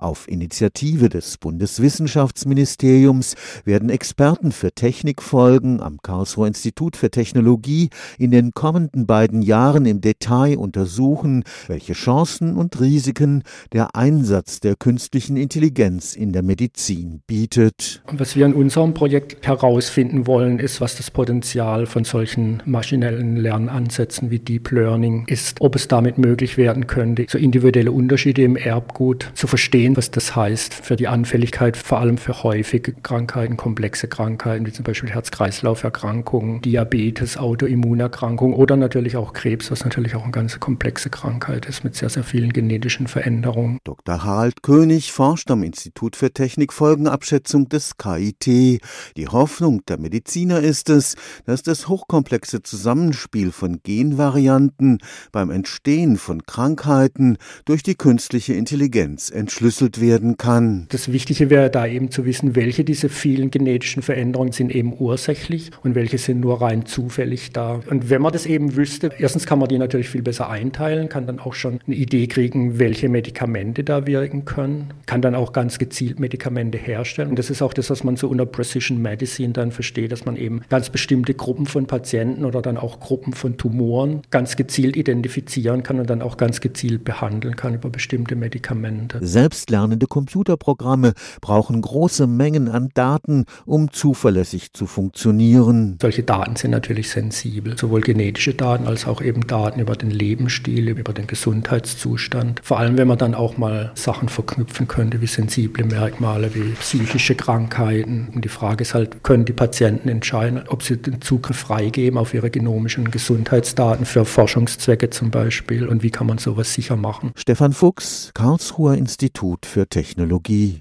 Auf Initiative des Bundeswissenschaftsministeriums werden Experten für Technikfolgen am Karlsruher Institut für Technologie in den kommenden beiden Jahren im Detail untersuchen, welche Chancen und Risiken der Einsatz der künstlichen Intelligenz in der Medizin bietet. Was wir in unserem Projekt herausfinden wollen, ist, was das Potenzial von solchen maschinellen Lernansätzen wie Deep Learning ist, ob es damit möglich werden könnte, so individuelle Unterschiede im Erbgut zu verstehen sehen, was das heißt für die Anfälligkeit, vor allem für häufige Krankheiten, komplexe Krankheiten, wie zum Beispiel Herz-Kreislauf-Erkrankungen, Diabetes, Autoimmunerkrankungen oder natürlich auch Krebs, was natürlich auch eine ganz komplexe Krankheit ist mit sehr, sehr vielen genetischen Veränderungen. Dr. Harald König forscht am Institut für Technikfolgenabschätzung des KIT. Die Hoffnung der Mediziner ist es, dass das hochkomplexe Zusammenspiel von Genvarianten beim Entstehen von Krankheiten durch die künstliche Intelligenz entschlüsselt entschlüsselt werden kann. Das Wichtige wäre da eben zu wissen, welche dieser vielen genetischen Veränderungen sind eben ursächlich und welche sind nur rein zufällig da. Und wenn man das eben wüsste, erstens kann man die natürlich viel besser einteilen, kann dann auch schon eine Idee kriegen, welche Medikamente da wirken können, kann dann auch ganz gezielt Medikamente herstellen. Und das ist auch das, was man so unter Precision Medicine dann versteht, dass man eben ganz bestimmte Gruppen von Patienten oder dann auch Gruppen von Tumoren ganz gezielt identifizieren kann und dann auch ganz gezielt behandeln kann über bestimmte Medikamente. Selbst selbstlernende Computerprogramme brauchen große Mengen an Daten, um zuverlässig zu funktionieren. Solche Daten sind natürlich sensibel, sowohl genetische Daten als auch eben Daten über den Lebensstil, über den Gesundheitszustand. Vor allem, wenn man dann auch mal Sachen verknüpfen könnte, wie sensible Merkmale, wie psychische Krankheiten. Und die Frage ist halt, können die Patienten entscheiden, ob sie den Zugriff freigeben auf ihre genomischen Gesundheitsdaten für Forschungszwecke zum Beispiel und wie kann man sowas sicher machen? Stefan Fuchs, Karlsruher Institut für Technologie